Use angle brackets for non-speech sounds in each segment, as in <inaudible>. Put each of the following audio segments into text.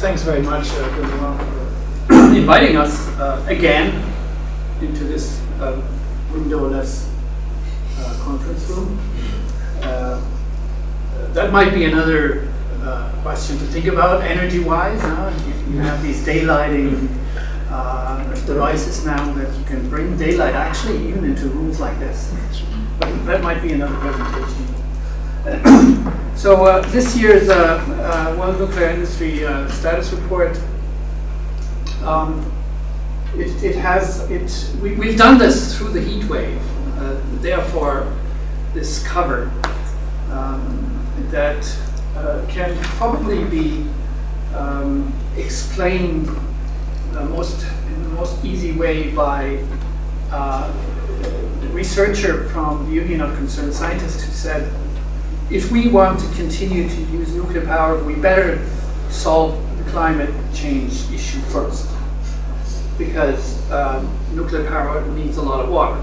thanks very much, uh, for inviting us uh, again into this uh, windowless uh, conference room. That might be another question to think about energy-wise. Huh? You, you have these daylighting uh, devices now that you can bring daylight actually even into rooms like this. But that might be another presentation. So uh, this year's uh, uh, World Nuclear Industry uh, Status Report, um, it, it, has, it, we, we've done this through the heat wave, uh, therefore this cover um, that uh, can probably be um, explained most, in the most easy way by a researcher from the Union of Concerned Scientists who said, if we want to continue to use nuclear power, we better solve the climate change issue first. Because um, nuclear power needs a lot of water.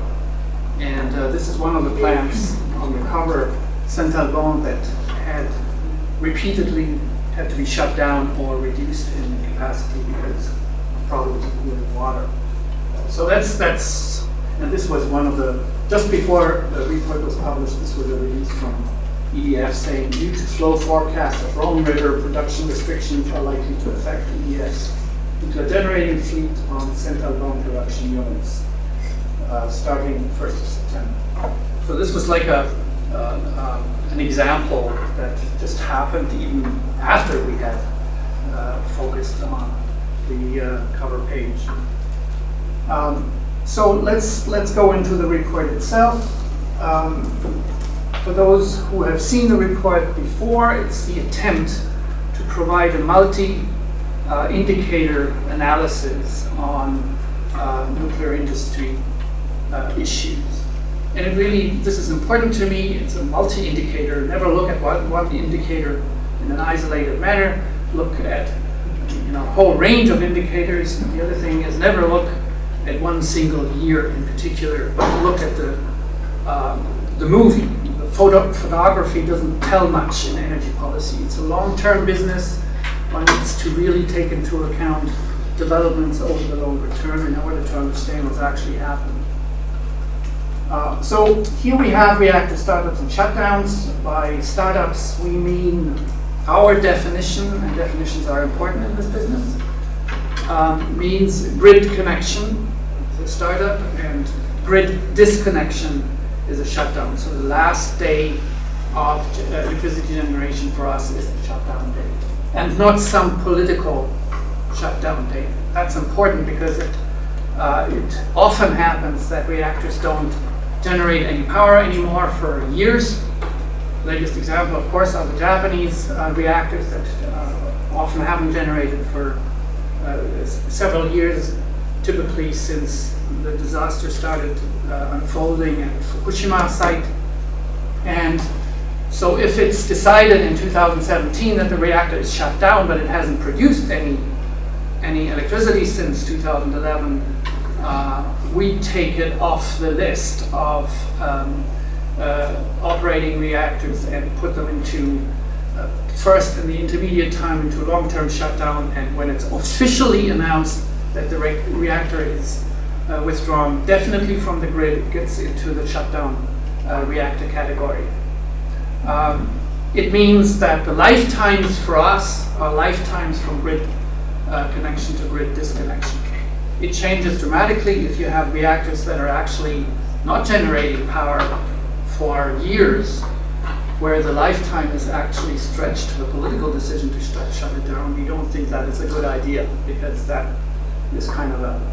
And uh, this is one of the plants on the cover, Saint-Alban, that had repeatedly had to be shut down or reduced in capacity because of problems with water. So that's, that's, and this was one of the, just before the report was published, this was a release from EDF saying due to flow forecasts of Rhone River, production restrictions are likely to affect the EDF's a generating fleet on Saint-Alban production units uh, starting 1st of September. So this was like a, uh, um, an example that just happened even after we had uh, focused on the uh, cover page. Um, so let's let's go into the report itself. Um, for those who have seen the report before, it's the attempt to provide a multi-indicator analysis on uh, nuclear industry uh, issues. And it really, this is important to me, it's a multi-indicator. Never look at one, one indicator in an isolated manner. Look at you know, a whole range of indicators. And the other thing is never look at one single year in particular, but look at the, um, the movie photo photography doesn't tell much in energy policy. It's a long-term business. One needs to really take into account developments over the longer term in order to understand what's actually happening. Uh, so here we have reactor startups and shutdowns. By startups, we mean our definition, and definitions are important in this business, um, means grid connection, the startup, and grid disconnection is a shutdown. So the last day of uh, electricity generation for us is the shutdown day. And not some political shutdown day. That's important because it, uh, it often happens that reactors don't generate any power anymore for years. Latest example, of course, are the Japanese uh, reactors that uh, often haven't generated for uh, several years, typically since the disaster started unfolding at Fukushima site. And so if it's decided in 2017 that the reactor is shut down, but it hasn't produced any, any electricity since 2011, uh, we take it off the list of um, uh, operating reactors and put them into uh, first in the intermediate time into a long-term shutdown and when it's officially announced that the re reactor is uh, withdrawn definitely from the grid gets into the shutdown uh, reactor category. Um, it means that the lifetimes for us are lifetimes from grid uh, connection to grid disconnection. It changes dramatically if you have reactors that are actually not generating power for years, where the lifetime is actually stretched to a political decision to shut it down. We don't think that is a good idea because that is kind of a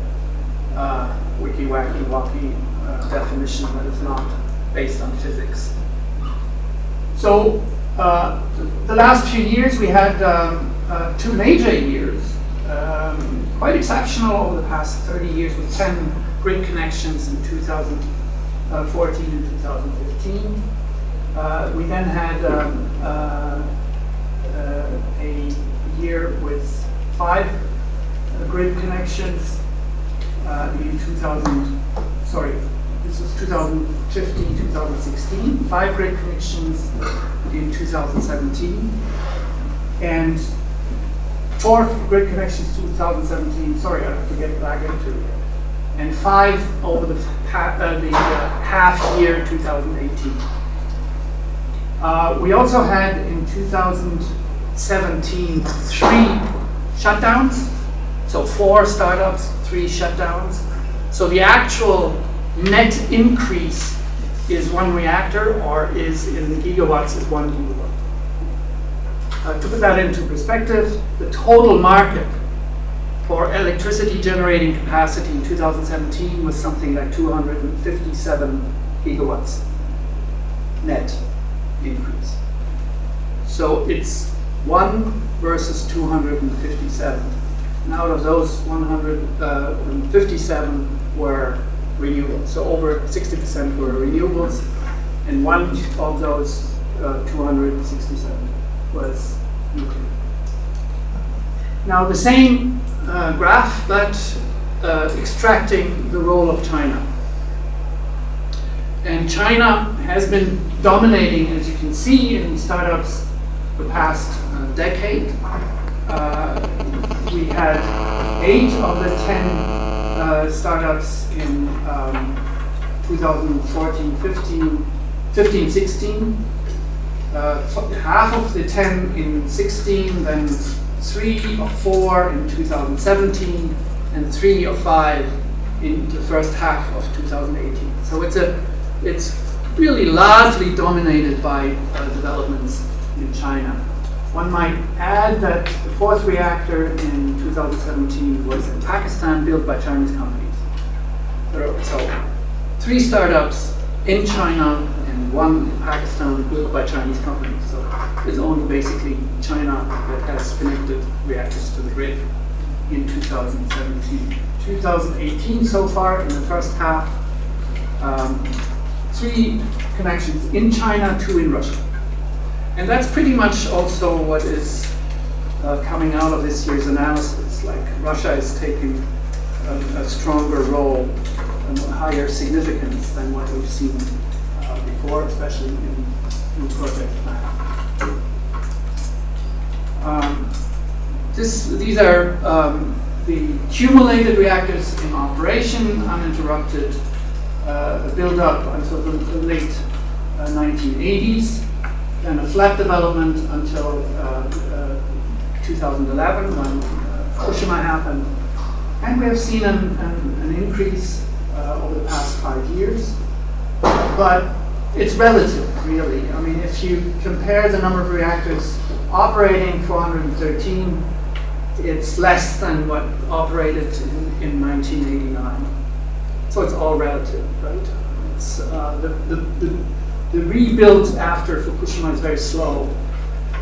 uh, wiki wacky wacky uh, definition that is not based on physics. So uh, the last few years we had um, uh, two major years, um, quite exceptional over the past 30 years with 10 grid connections in 2014 and 2015. Uh, we then had um, uh, a year with five grid connections uh, in 2000, sorry, this was 2015, 2016, five grid connections in 2017. And four grid connections 2017, sorry, I have to get back into it, and five over the, uh, the uh, half year 2018. Uh, we also had in 2017 three shutdowns, so four startups, three shutdowns. So the actual net increase is one reactor or is in gigawatts is one gigawatt. Uh, to put that into perspective, the total market for electricity generating capacity in 2017 was something like 257 gigawatts net increase. So it's 1 versus 257. And out of those 157 were renewables. So over 60% were renewables, and one of those uh, 267 was nuclear. Now the same uh, graph, but uh, extracting the role of China. And China has been dominating, as you can see, in startups the past uh, decade. Uh, we had eight of the 10 uh, startups in um, 2014, 15, 15, 16 uh, half of the 10 in 16, then three or four in 2017, and three or five in the first half of 2018. So it's a it's really largely dominated by uh, developments in China. One might add that the fourth reactor in 2017 was in Pakistan, built by Chinese companies. So, three startups in China and one in Pakistan built by Chinese companies. So it's only basically China that has connected reactors to the grid in 2017. 2018 so far in the first half, um, three connections in China, two in Russia. And that's pretty much also what is uh, coming out of this year's analysis. Like Russia is taking a, a stronger role and higher significance than what we've seen before, especially in new project. Um, this, these are um, the cumulated reactors in operation, uninterrupted uh, build up until the, the late uh, 1980s, then a flat development until uh, uh 2011 when uh, Fukushima happened. And we have seen an, an, an increase over the past five years. But it's relative, really. I mean, if you compare the number of reactors operating 413, it's less than what operated in, in 1989. So it's all relative, right? It's, uh, the, the, the, the, rebuild after Fukushima is very slow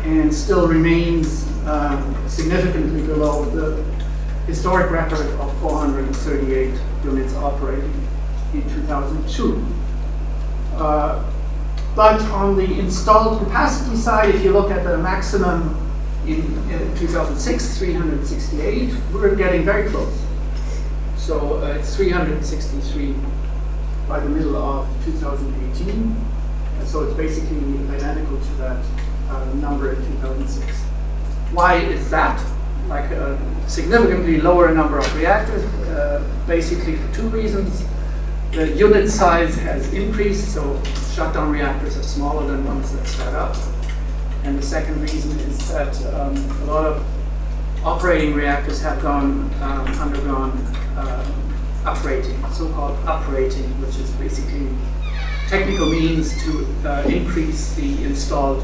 and still remains um, significantly below the historic record of 438 units operating in 2002. Uh, but on the installed capacity side, if you look at the maximum in, in 2006, 368, we're getting very close. So uh, it's 363 by the middle of 2018. So it's basically identical to that uh, number in 2006. Why is that? Like a significantly lower number of reactors, uh, basically for two reasons. The unit size has increased, so shutdown reactors are smaller than ones that start up. And the second reason is that um, a lot of operating reactors have gone um, undergone uh, uprating, so-called uprating, which is basically technical means to uh, increase the installed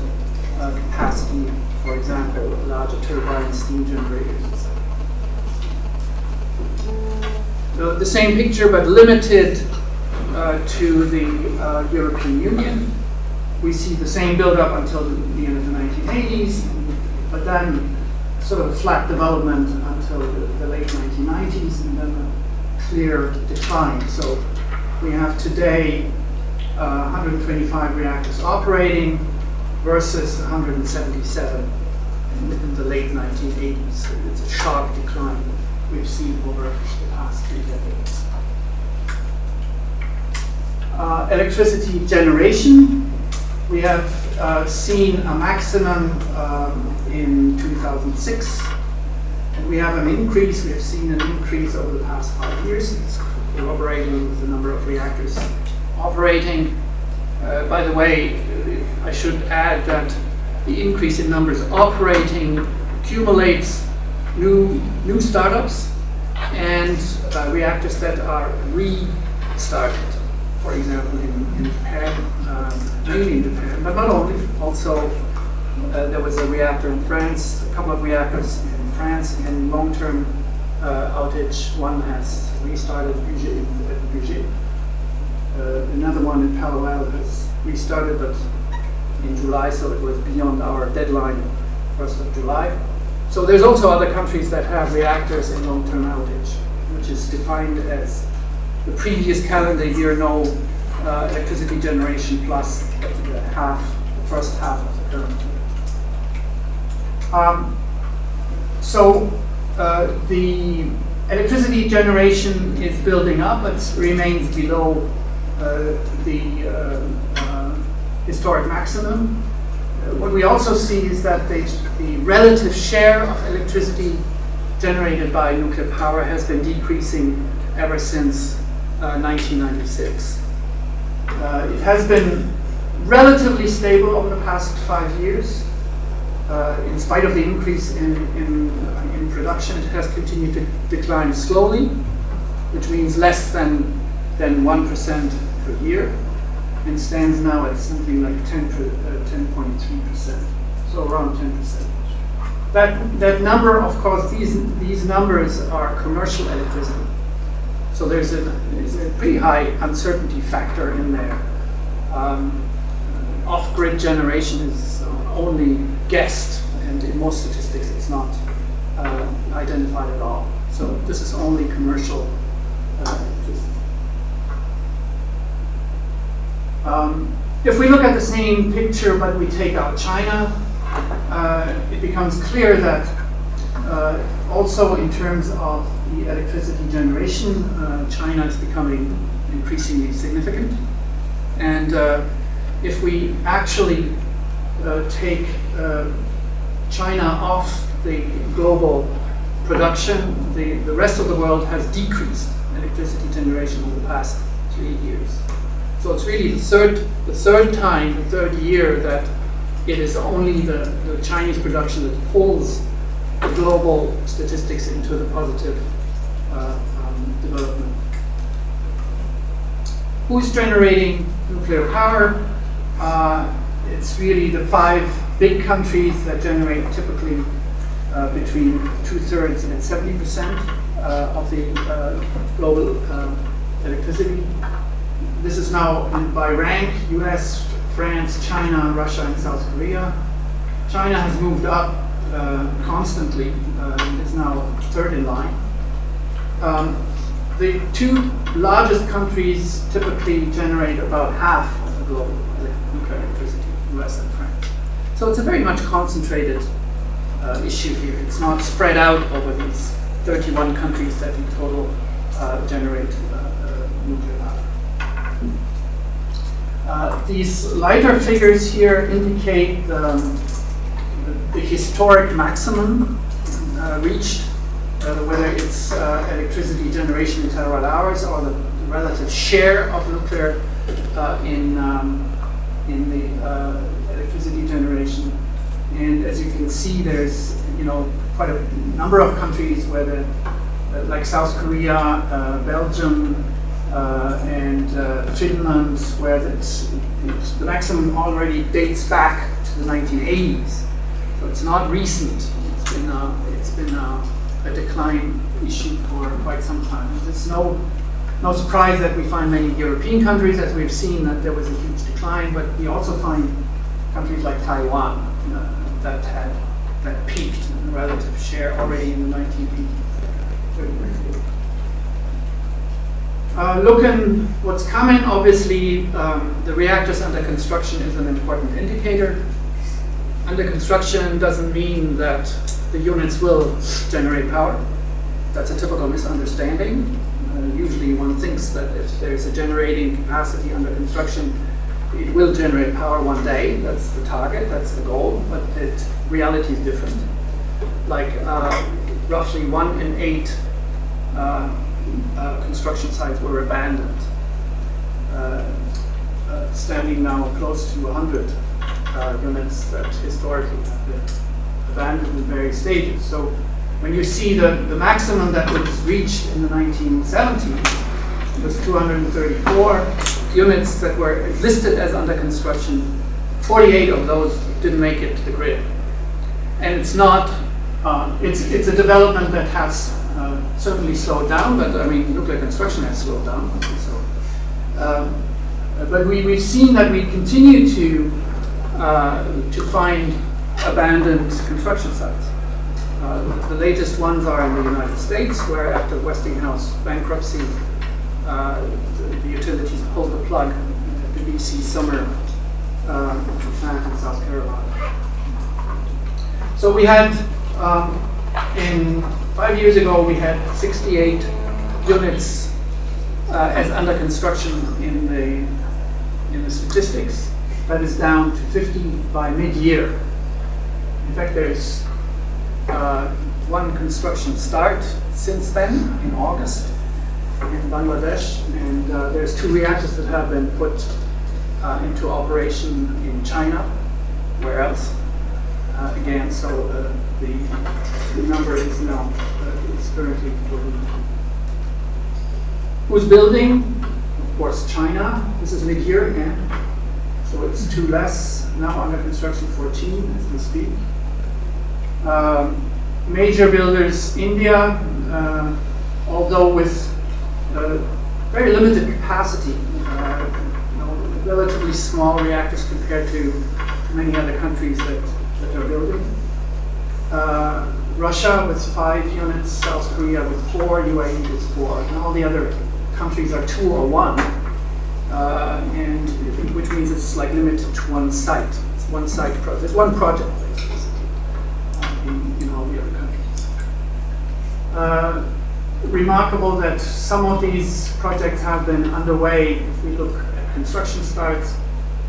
uh, capacity, for example, larger turbine steam generators. So the same picture, but limited uh, to the uh, European Union. We see the same build-up until the end of the 1980s, but then sort of flat development until the, the late 1990s, and then a clear decline. So we have today uh, 125 reactors operating versus 177 in the late 1980s. So it's a sharp decline we've seen over the past three decades uh, electricity generation. We have uh, seen a maximum um, in 2006 And we have an increase, we have seen an increase over the past five years. It's corroborating the number of reactors operating. Uh, by the way, I should add that the increase in numbers operating accumulates new, new startups and uh, reactors that are restarted. For example, in, in Japan, um, mainly in Japan, but not only, also uh, there was a reactor in France, a couple of reactors in France in long-term uh, outage. One has restarted at Bugey. Uh, another one in Alto has restarted, but in July, so it was beyond our deadline, 1st of July. So there's also other countries that have reactors in long-term outage, which is defined as the previous calendar year no uh, electricity generation plus the half, the first half of the current year. Um, so uh, the electricity generation is building up, but remains below the uh, uh, historic maximum. Uh, what we also see is that the, the relative share of electricity generated by nuclear power has been decreasing ever since 1996. it has been relatively stable over the past five years uh, in spite of the increase in, in, in, production, it has continued to decline slowly, which means less than, than 1% per year, and stands now at something like 10.3%, uh, so around 10%. That, that number, of course, these, these numbers are commercial electricity. So there's a, there's a pretty high uncertainty factor in there. Um, off-grid generation is only guessed, and in most statistics it's not uh, identified at all. So this is only commercial. Uh, um, if we look at the same picture but we take out China, uh, it becomes clear that uh, also in terms of the electricity generation, uh, China is becoming increasingly significant. And uh, if we actually uh, take uh, China off the global production, the, the rest of the world has decreased electricity generation over the past three years. So it's really the third, the third time, the third year that it is only the, the Chinese production that pulls the global statistics into the positive uh, um, development. Who's generating nuclear power? Uh, it's really the five big countries that generate typically uh, between two-thirds and 70% uh, of the uh, global uh, electricity. This is now by rank, US, France, China, Russia, and South Korea. China has moved up uh, constantly, uh, is now third in line. Um, the two largest countries typically generate about half of the global nuclear electricity. US and France. So it's a very much concentrated uh, issue here. It's not spread out over these 31 countries that in total uh, generate uh, uh nuclear. Uh, these lighter figures here indicate um, the, the, historic maximum uh, reached, whether it's electricity generation in terawatt hours or the, the relative share of nuclear in um, in the uh, electricity generation. And as you can see, there's you know quite a number of countries where the uh, like South Korea, uh, Belgium, uh, and uh, Finland, where it's, it's, the maximum already dates back to the 1980s. So it's not recent. It's been a, it's been a, a decline issue for quite some time. There's no no surprise that we find many European countries, as we've seen, that there was a huge decline, but we also find countries like Taiwan uh, that had that peaked in relative share already in the 1980s. Uh, looking what's coming, obviously um, the reactors under construction is an important indicator. Under construction doesn't mean that the units will generate power. That's a typical misunderstanding. Uh, usually one thinks that if there's a generating capacity under construction, it will generate power one day. That's the target, that's the goal, but it, reality is different. Like uh, roughly one in eight uh, uh, construction sites were abandoned, uh, uh, standing now close to 100 uh, units that historically have been abandoned in various stages. So when you see the, the maximum that was reached in the 1970s, it was 234 units that were listed as under construction. 48 of those didn't make it to the grid. And it's not, uh, it's, it's a development that has certainly slowed down, but I mean, nuclear construction has slowed down. So, um, but we, we've seen that we continue to, uh, to find abandoned construction sites. Uh, the latest ones are in the United States, where after Westinghouse bankruptcy, uh, the, the, utilities pulled the plug at the VC Summer uh, plant in South Carolina. So we had, um, in five years ago, we had 68 units uh, as under construction in the in the statistics. That is down to 50 by mid-year. In fact, there's uh, one construction start since then in August in Bangladesh, and uh, there's two reactors that have been put uh, into operation in China. Where else? Uh, again, so uh, the, the number is now uh, is currently 40. Who's building? Of course, China. This is mid-year again, so it's two less now under construction 14 as we speak. Um, major builders, India, uh, although with uh, very limited capacity, uh, you know, relatively small reactors compared to many other countries that, that are building. Uh, Russia with five units, South Korea with four, UAE with four, and all the other countries are two or one, uh, and which means it's like limited to one site. It's one site project. It's one project in, in all the other countries. Uh, remarkable that some of these projects have been underway, if we look at construction starts,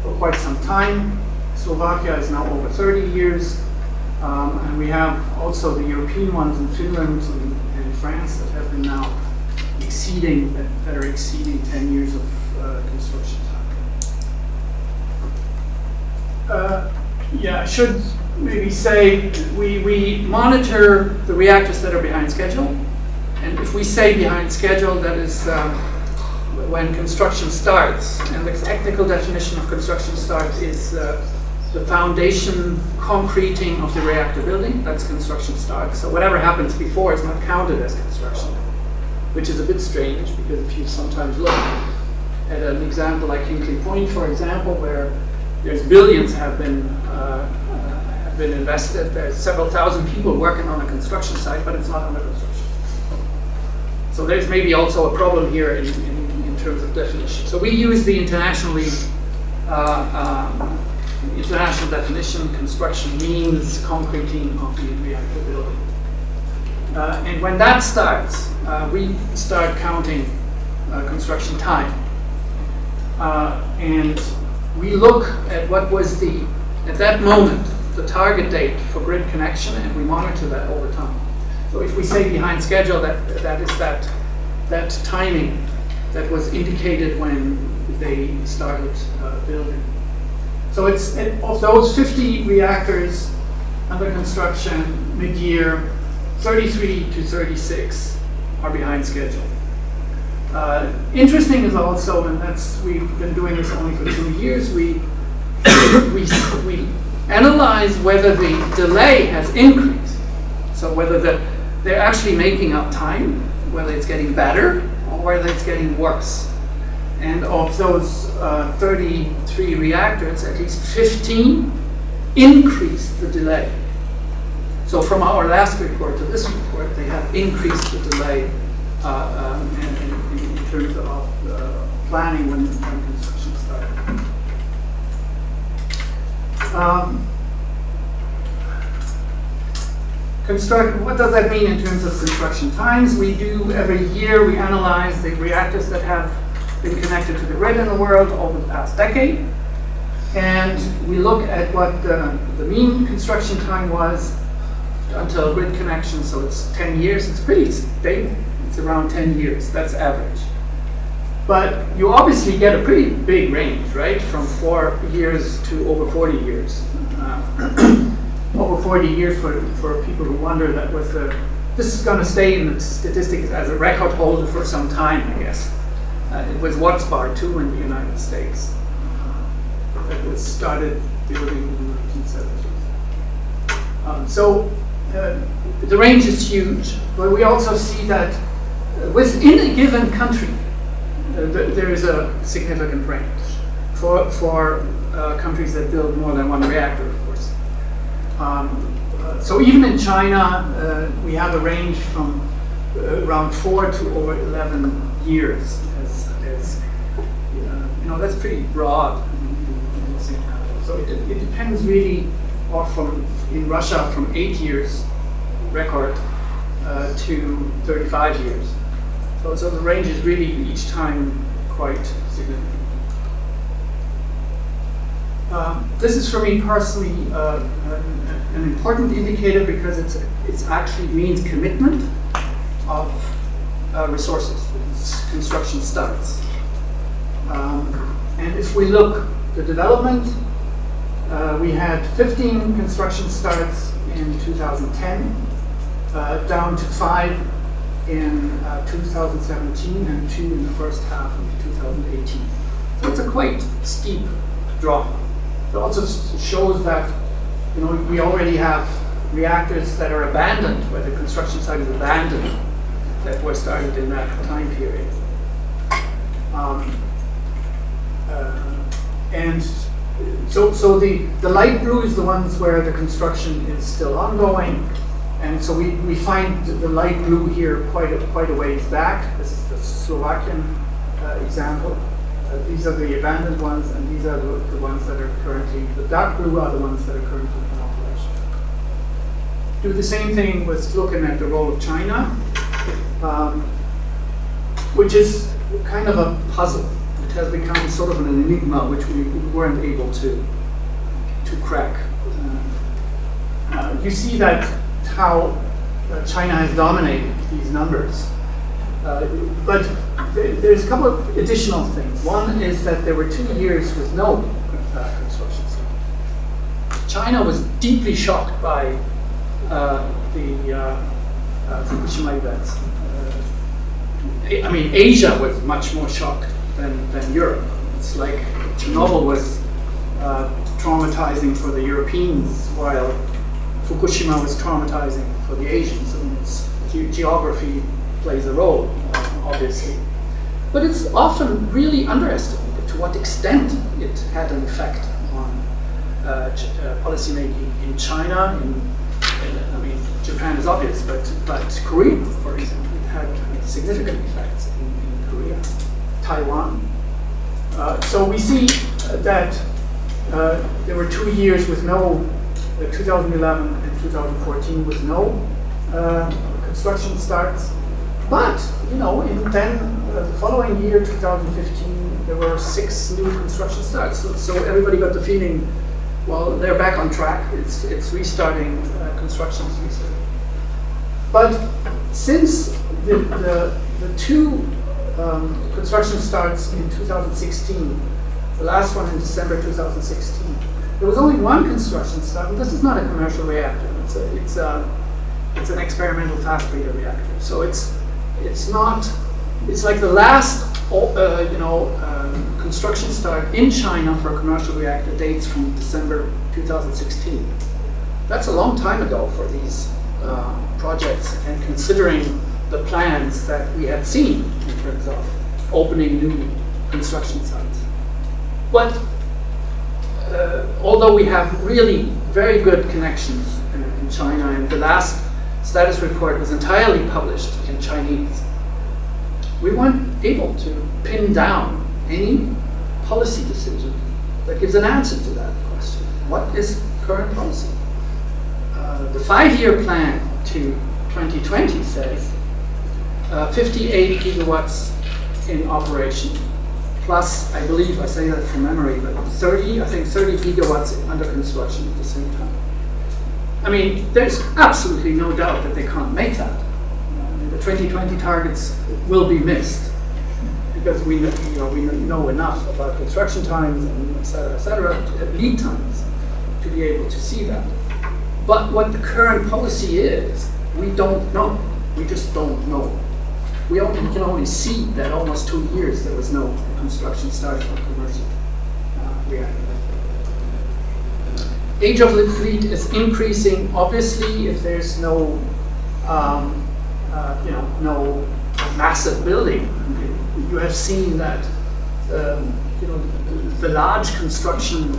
for quite some time. Slovakia is now over 30 years, um, and we have also the European ones in Finland and, and France that have been now exceeding, that, that are exceeding 10 years of uh, construction time. Uh, yeah, I should maybe say we, we monitor the reactors that are behind schedule. And if we say behind schedule, that is um, when construction starts. And the technical definition of construction start is uh, the foundation concreting of the reactor building. That's construction start. So whatever happens before is not counted as construction, which is a bit strange because if you sometimes look at an example like Hinkley Point, for example, where there's billions have been uh, been invested. There's several thousand people working on a construction site, but it's not under construction. So there's maybe also a problem here in, in, in terms of definition. So we use the internationally uh, um, international definition. Construction means concreting of the reactor building. Uh, and when that starts, uh, we start counting uh, construction time. Uh, and we look at what was the, at that moment, the target date for grid connection, and we monitor that over time. So if we say behind schedule, that that is that that timing that was indicated when they started uh, building. So it's it, of those 50 reactors under construction mid-year, 33 to 36 are behind schedule. Uh, interesting is also, and that's we've been doing this only for two years. We we we analyze whether the delay has increased. So whether the, they're actually making up time, whether it's getting better or whether it's getting worse. And of those uh, 33 reactors, at least 15 increased the delay. So from our last report to this report, they have increased the delay uh, um, in, in, in, terms of uh, planning when, when construction started. Um, construct, what does that mean in terms of construction times? We do every year, we analyze the reactors that have been connected to the grid in the world over the past decade. And we look at what the, the mean construction time was until grid connection, so it's 10 years. It's pretty stable. It's around 10 years. That's average. But you obviously get a pretty big range, right? From four years to over 40 years. Uh, <clears throat> over 40 years for, for people who wonder that was the, this is going to stay in the statistics as a record holder for some time, I guess. Uh, it was Watts Bar 2 in the United States. Uh, it was started building in the 1970s. Um, so uh, the range is huge, but we also see that uh, within a given country, uh, th there is a significant range for, for uh, countries that build more than one reactor, of course. Um, uh, so even in China, uh, we have a range from around four to over 11 years. As, as you know, that's pretty broad. So it, it depends really, or from in Russia from eight years record uh, to 35 years. So, so the range is really each time quite significant. Uh, this is for me personally uh, an, an, important indicator because it's it actually means commitment of uh, resources. Construction starts. Um, and if we look the development, uh, we had 15 construction starts in 2010, uh, down to five in uh, 2017 and two in the first half of 2018. So it's a quite steep drop. It also shows that you know we already have reactors that are abandoned, where the construction site is abandoned, that were started in that time period. Um, uh, and so, so the, the light blue is the ones where the construction is still ongoing, and so we, we find the light blue here quite a, quite a ways back. This is the Slovakian uh, example. Uh, these are the abandoned ones, and these are the, the ones that are currently, the dark blue are the ones that are currently in operation. Do the same thing with looking at the role of China, um, which is kind of a puzzle. It has become sort of an enigma which we weren't able to, to crack. Uh, uh, you see that how uh, China has dominated these numbers. Uh, but there's a couple of additional things. One is that there were two years with no uh, construction. China was deeply shocked by uh, the uh, Fukushima events. I mean, Asia was much more shocked than, than Europe. It's like Chernobyl was traumatizing for the Europeans, while Fukushima was traumatizing for the Asians. I mean, ge geography plays a role, obviously. But it's often really underestimated to what extent it had an effect on uh, uh, policymaking in China. In, Japan is obvious, but, but Korea, for example, had significant effects in, in Korea, Taiwan. Uh, so we see that uh, there were two years with no 2011 and 2014 with no uh, construction starts. But, you know, in then uh, the following year, 2015, there were six new construction starts. So, so, everybody got the feeling, well, they're back on track. It's, it's restarting, uh, construction's restarting. But since the, the, the two um, construction starts in 2016, the last one in December 2016, there was only one construction start, and this is not a commercial reactor. It's a, it's a, it's an experimental fast breeder reactor. So it's it's not. It's like the last, uh, you know, um, construction start in China for a commercial reactor dates from December 2016. That's a long time ago for these uh, projects, and considering the plans that we had seen in terms of opening new construction sites. But uh, although we have really very good connections in, in, China, and the last status report was entirely published in Chinese, we weren't able to pin down any policy decision that gives an answer to that question. What is current policy? Uh, the five-year plan to 2020 says uh, 58 gigawatts in operation plus, I believe, I say that from memory, but 30, I think 30 gigawatts under construction at the same time. I mean, there's absolutely no doubt that they can't make that. Uh, the 2020 targets will be missed because we, you know, we know enough about construction times and et cetera, et cetera, lead times to be able to see that. But what the current policy is, we don't know. We just don't know. We, only, can only see that almost two years there was no construction start for commercial uh, reactor. Age of the fleet is increasing. Obviously, if there's no, um, uh, you know, no massive building, you have seen that, um, you know, the, the large construction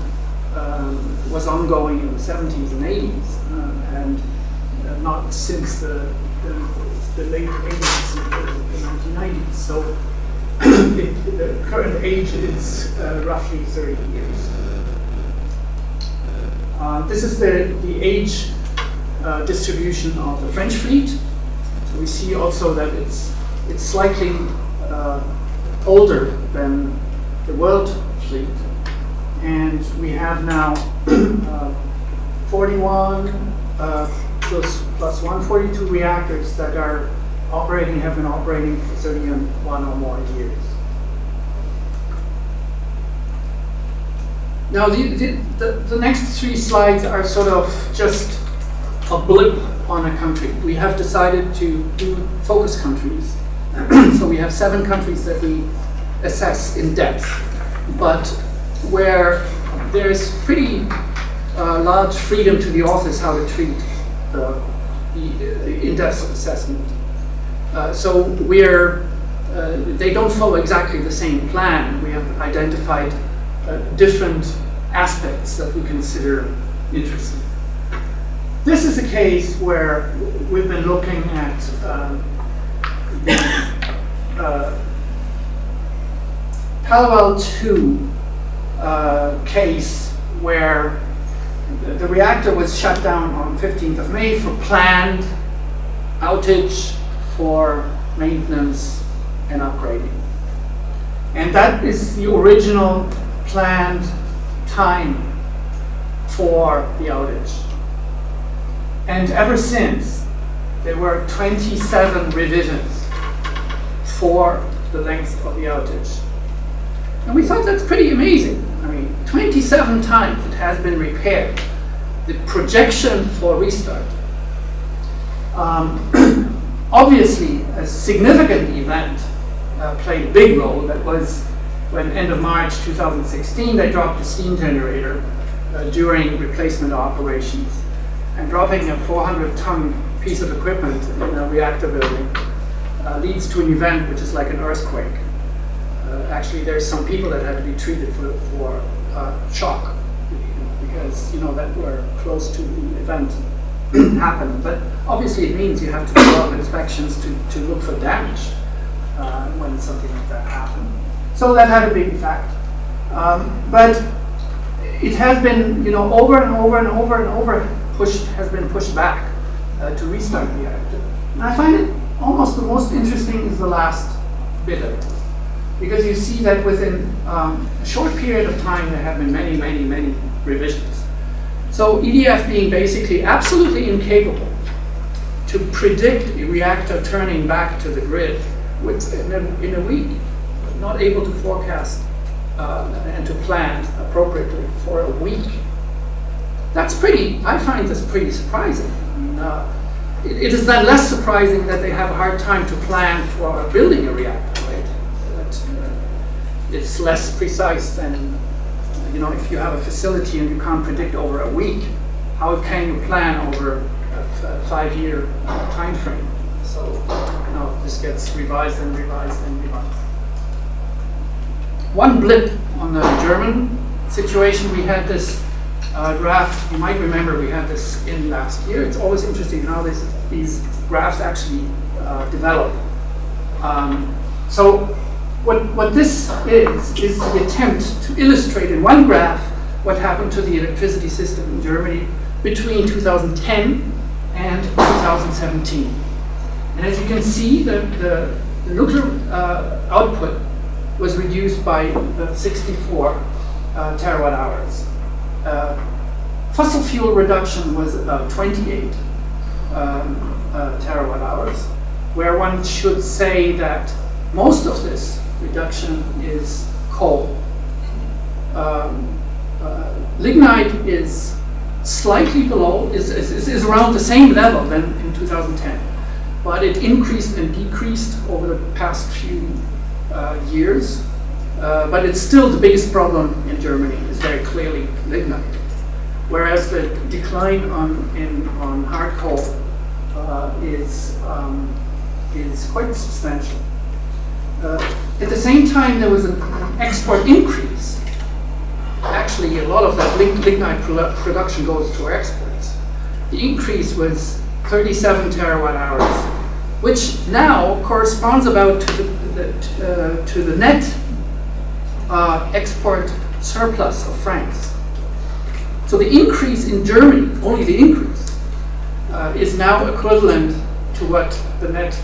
um, was ongoing in the 70s and 80s, uh, and uh, not since the, the, the late 80s and the 1990s. So <coughs> it, the current age is uh, roughly 30 years. Uh, this is the, the age uh, distribution of the French fleet. So we see also that it's, it's slightly older than the world fleet. And we have now <clears throat> uh, 41 uh, plus, plus 142 reactors that are operating, have been operating for 31 or more years. Now, the, the, the, next three slides are sort of just a blip on a country. We have decided to do focus countries. <clears throat> so we have seven countries that we assess in depth, but where there's pretty uh, large freedom to the authors how to treat the, the in-depth assessment. Uh, so we're, uh, they don't follow exactly the same plan. We have identified uh, different aspects that we consider interesting. This is a case where we've been looking at the <coughs> uh, Paluel 2 uh, case where the, the reactor was shut down on 15th of May for planned outage for maintenance and upgrading. And that is the original planned time for the outage. And ever since, there were 27 revisions for the length of the outage. And we thought that's pretty amazing. I mean, 27 times it has been repaired. The projection for restart. Um, <clears throat> obviously, a significant event uh, played a big role that was when end of March 2016 they dropped a steam generator uh, during replacement operations. And dropping a 400 ton piece of equipment in a reactor building uh, leads to an event which is like an earthquake. Uh, actually, there's some people that had to be treated for, for uh, shock because you know that we're close to the event <clears throat> happened. But obviously, it means you have to do a lot of inspections to, to look for damage uh, when something like that happens. So that had a big effect. Um, but it has been, you know, over and over and over and over pushed, has been pushed back uh, to restart the reactor. And I find it almost the most interesting is the last bit of it. Because you see that within um, a short period of time there have been many, many, many revisions. So EDF being basically absolutely incapable to predict a reactor turning back to the grid a, in a week not able to forecast uh, and to plan appropriately for a week. That's pretty, I find this pretty surprising. Uh, it, it is then less surprising that they have a hard time to plan for building a reactor, right? That, uh, it's less precise than, you know, if you have a facility and you can't predict over a week, how can you plan over a five-year time frame? So, you know, this gets revised and revised and revised one blip on the German situation. We had this uh, graph, you might remember we had this in last year. It's always interesting how this, these graphs actually uh, develop. Um, so what, what this is, is the attempt to illustrate in one graph what happened to the electricity system in Germany between 2010 and 2017. And as you can see, the, the, the nuclear uh, output was reduced by 64 uh, terawatt hours. Uh, fossil fuel reduction was about 28 um, uh, terawatt hours, where one should say that most of this reduction is coal. Um, uh, lignite is slightly below, is, is, is around the same level than in 2010, but it increased and decreased over the past few uh, years. Uh, but it's still the biggest problem in Germany is very clearly lignite. Whereas the decline on, in, on hard coal uh, is, um, is quite substantial. Uh, at the same time, there was an export increase. Actually, a lot of that lignite production goes to exports. The increase was 37 terawatt hours, which now corresponds about to the, the uh, to the net uh, export surplus of France. So the increase in Germany, only the increase, uh, is now equivalent to what the net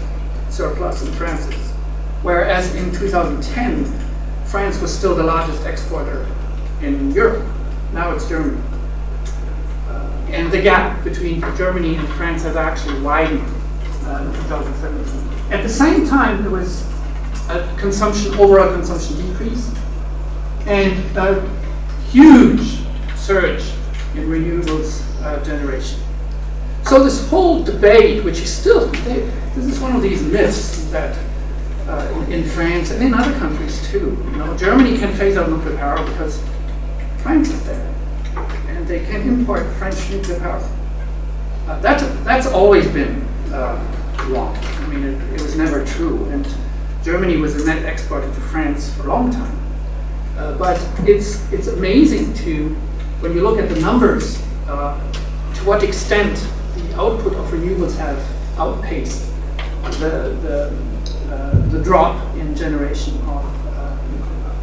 surplus in France is. Whereas in 2010, France was still the largest exporter in Europe. Now it's Germany. Uh, and the gap between Germany and France has actually widened uh, in 2017. At the same time, there was a consumption, overall consumption decrease, and a huge surge in renewables uh, generation. So this whole debate, which is still, this is one of these myths that uh, in, in, France and in other countries too. You know, Germany can phase out nuclear power because France is there, and they can import French nuclear power. Uh, that's that's always been uh, wrong. I mean, it, it, was never true, and Germany was a net exporter to France for a long time. Uh, but it's it's amazing to when you look at the numbers uh, to what extent the output of renewables have outpaced the, the uh, the drop in generation of uh, nuclear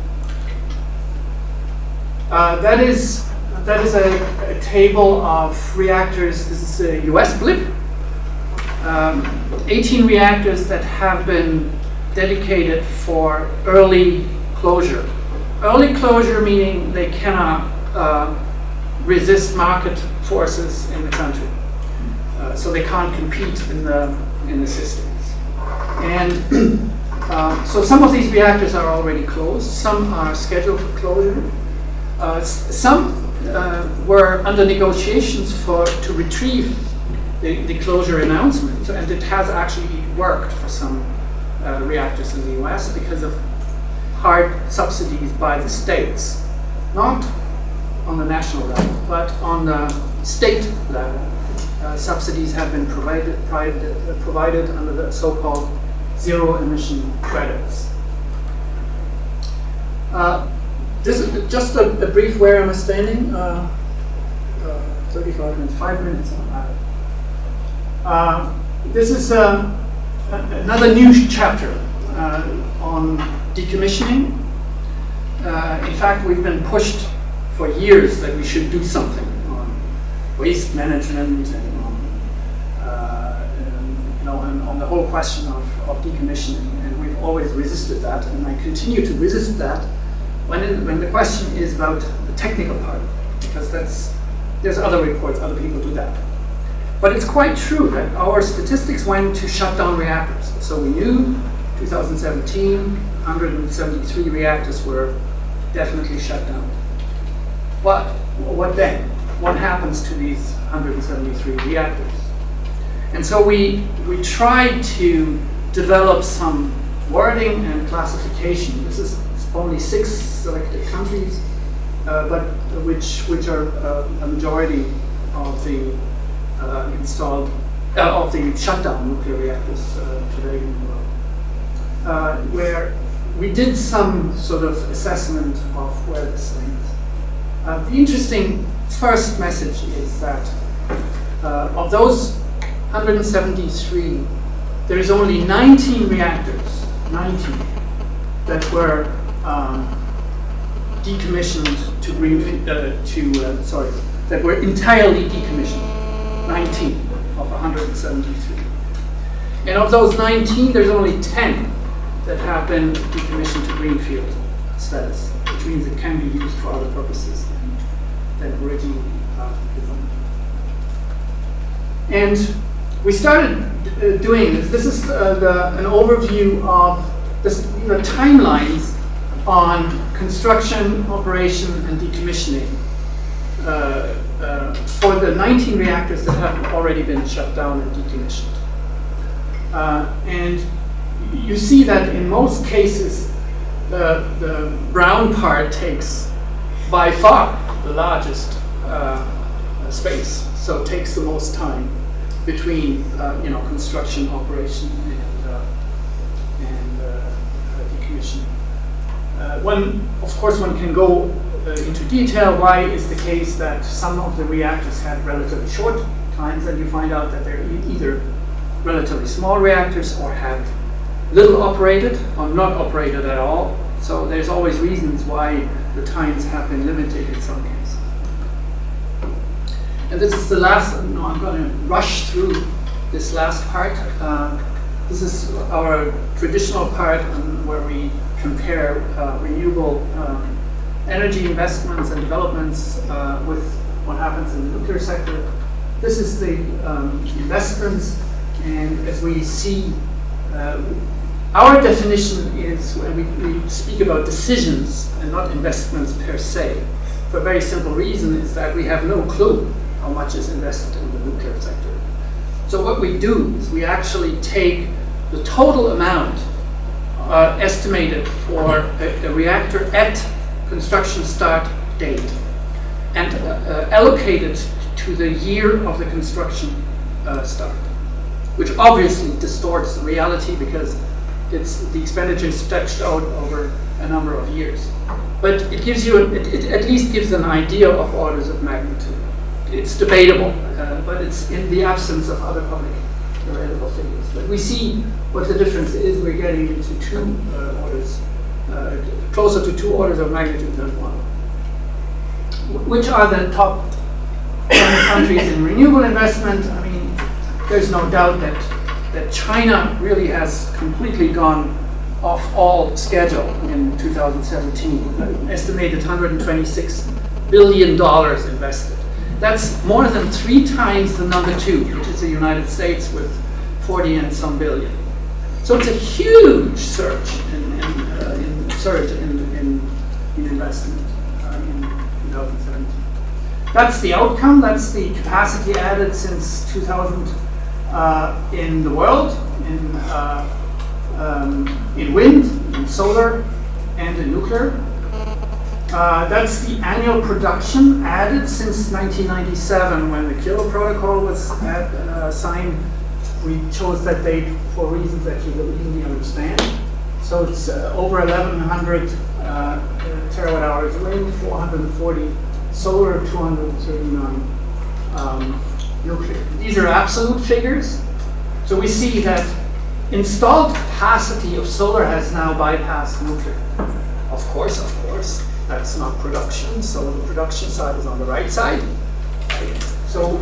uh, that is that is a, a, table of reactors. This is a U.S. blip. Um, 18 reactors that have been dedicated for early closure. Early closure meaning they cannot uh, resist market forces in the country, uh, so they can't compete in the in the system. And <clears throat> uh, so some of these reactors are already closed, some are scheduled for closure. Uh, some uh, were under negotiations for to retrieve the, the, closure announcement, and it has actually worked for some uh, reactors in the US because of hard subsidies by the states, not on the national level, but on the state level. Uh, subsidies have been provided, provided, uh, provided under the so-called zero emission credits. Uh, this is just a, a, brief where am I standing. Uh, uh 35 minutes, five minutes. Uh, this is another new chapter on decommissioning. Uh, in fact, we've been pushed for years that we should do something on waste management and on, uh, and, you know, and on the whole question of of decommissioning, and we've always resisted that, and I continue to resist that when, when the question is about the technical part, because that's there's other reports, other people do that. But it's quite true that our statistics went to shut down reactors. So we knew 2017, 173 reactors were definitely shut down. But what then? What happens to these 173 reactors? And so we, we tried to develop some wording and classification. This is only six selected countries, uh, but which which are uh, a majority of the uh, installed uh, of the shutdown nuclear reactors uh, today in the world, uh, where we did some sort of assessment of where this stands. the interesting first message is that of those 173 there is only 19 reactors, 19, that were um, decommissioned to green, uh, to uh, sorry, that were entirely decommissioned. 19 of 173. And of those 19, there's only 10 that have been decommissioned to greenfield status, which means it can be used for other purposes than, than originally uh, and we started uh, doing this. This is uh, the, an overview of the timelines on construction, operation, and decommissioning uh, uh, for the 19 reactors that have already been shut down and decommissioned. Uh, and you see that in most cases, the, the brown part takes by far the largest uh, space, so it takes the most time between uh, you know construction, operation, and, uh, and uh, decommissioning. Uh, one, of course, one can go uh, into detail. Why is the case that some of the reactors had relatively short times, and you find out that they're either relatively small reactors or have little operated or not operated at all. So there's always reasons why the times have been limited in some cases. And this is the last, no, I'm going to rush through this last part. Uh, this is our traditional part where we compare uh, renewable um, energy investments and developments uh, with what happens in the nuclear sector. This is the um, investments, and as we see, uh, our definition is when we, we speak about decisions and not investments per se, for a very simple reason is that we have no clue how much is invested in the nuclear sector. So what we do is we actually take the total amount uh, estimated for a, a, reactor at construction start date and uh, uh, allocate it to the year of the construction uh, start, which obviously distorts the reality because it's the expenditure is stretched out over a number of years. But it gives you, it, it at least gives an idea of orders of magnitude it's debatable, uh, but it's in the absence of other public available figures. But we see what the difference is. We're getting into two uh, orders, uh, closer to two orders of magnitude than one. Which are the top countries in renewable investment? I mean, there's no doubt that that China really has completely gone off all schedule in 2017. Estimated 126 billion dollars invested. That's more than three times the number two, which is the United States with 40 and some billion. So it's a huge surge in, in, uh, in surge in, in, in investment uh, in 2017. That's the outcome. That's the capacity added since 2000 uh, in the world, in, uh, um, in wind, in solar, and in nuclear. Uh, that's the annual production added since 1997 when the Kyoto Protocol was at, uh, signed. We chose that date for reasons that you will easily understand. So it's uh, over 1,100 uh, terawatt hours wind, 440 solar, 239 um, These are absolute figures. So we see that installed capacity of solar has now bypassed nuclear. Of course, of course. That's not production, so the production side is on the right side. So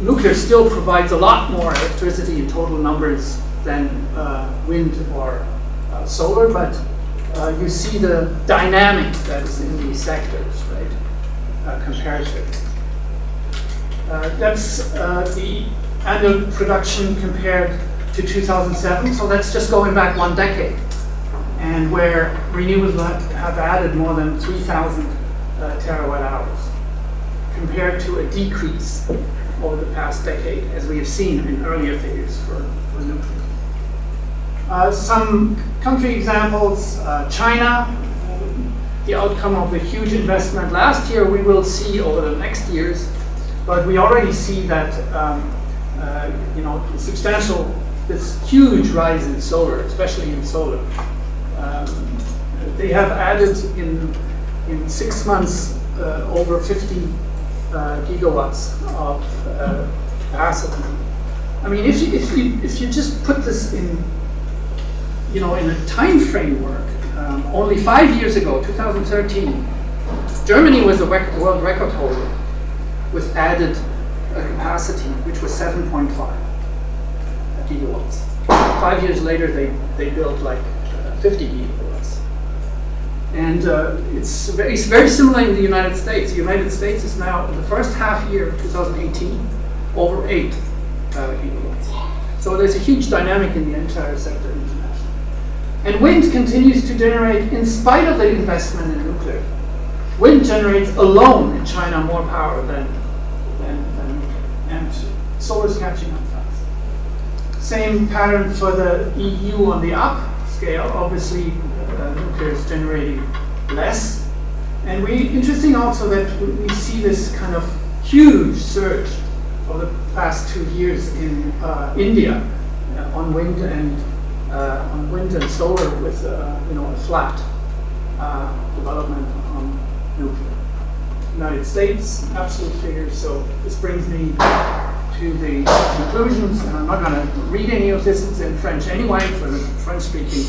nuclear still provides a lot more electricity in total numbers than uh, wind or uh, solar, but uh, you see the dynamic that is in these sectors, right, uh, comparatively. Uh, that's uh, the annual production compared to 2007, so that's just going back one decade and where renewables have added more than 3,000 uh, terawatt hours, compared to a decrease over the past decade, as we have seen in earlier figures for, for nuclear. Uh, some country examples, uh, China, the outcome of the huge investment last year we will see over the next years, but we already see that um, uh, you know substantial, this huge rise in solar, especially in solar, um, they have added in, in six months uh, over 50 uh, gigawatts of uh, capacity. I mean, if you, if, you, if you just put this in, you know, in a time framework, um, only five years ago, 2013, Germany was the world record holder with added uh, capacity, which was 7.5 gigawatts. Five years later, they, they built like 50 gigawatts. And uh, it's, very, it's very similar in the United States. The United States is now, in the first half year of 2018, over 8 uh, gigawatts. So there's a huge dynamic in the entire sector internationally. And wind continues to generate, in spite of the investment in nuclear, wind generates alone in China more power than, solar is catching up fast. Same pattern for the EU on the up scale. Obviously, uh, nuclear is generating less. And we interesting also that we see this kind of huge surge over the past two years in uh, India uh, on wind and uh, on wind and solar with uh, you know a flat uh, development on nuclear. United States, absolute figures. So this brings me to the conclusions, and I'm not going to read any of this. It's in French anyway for the French-speaking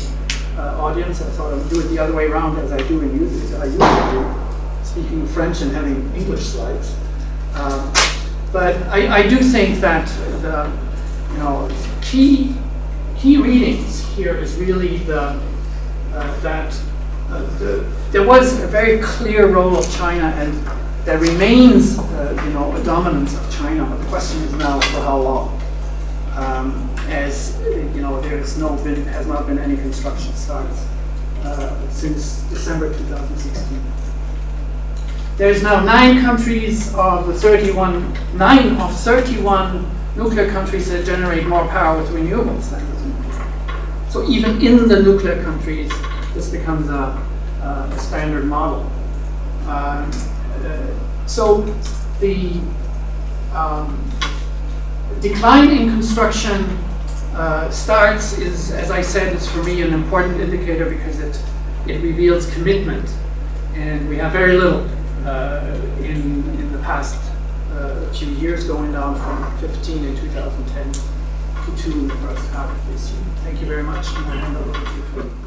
uh, audience. I thought I would do it the other way around as I do in usually, I usually do, speaking French and having English slides. Um, but I, I do think that the you know key key readings here is really the uh, that uh, the, there was a very clear role of China and there remains uh, you know a dominance of China. But the question is now for how long? Um, as you know, there has no been has not been any construction starts uh, since December 2016. There's now nine countries of the 31, nine of 31 nuclear countries that generate more power with renewables than with nuclear. So even in the nuclear countries, this becomes a, a standard model. Um, uh, so the um, decline in construction uh, starts is, as I said, is for me an important indicator because it, it reveals commitment. And we have very little uh, in, in the past uh, few years, going down from 15 in 2010 to 2 in the first half of this year. Thank you very much.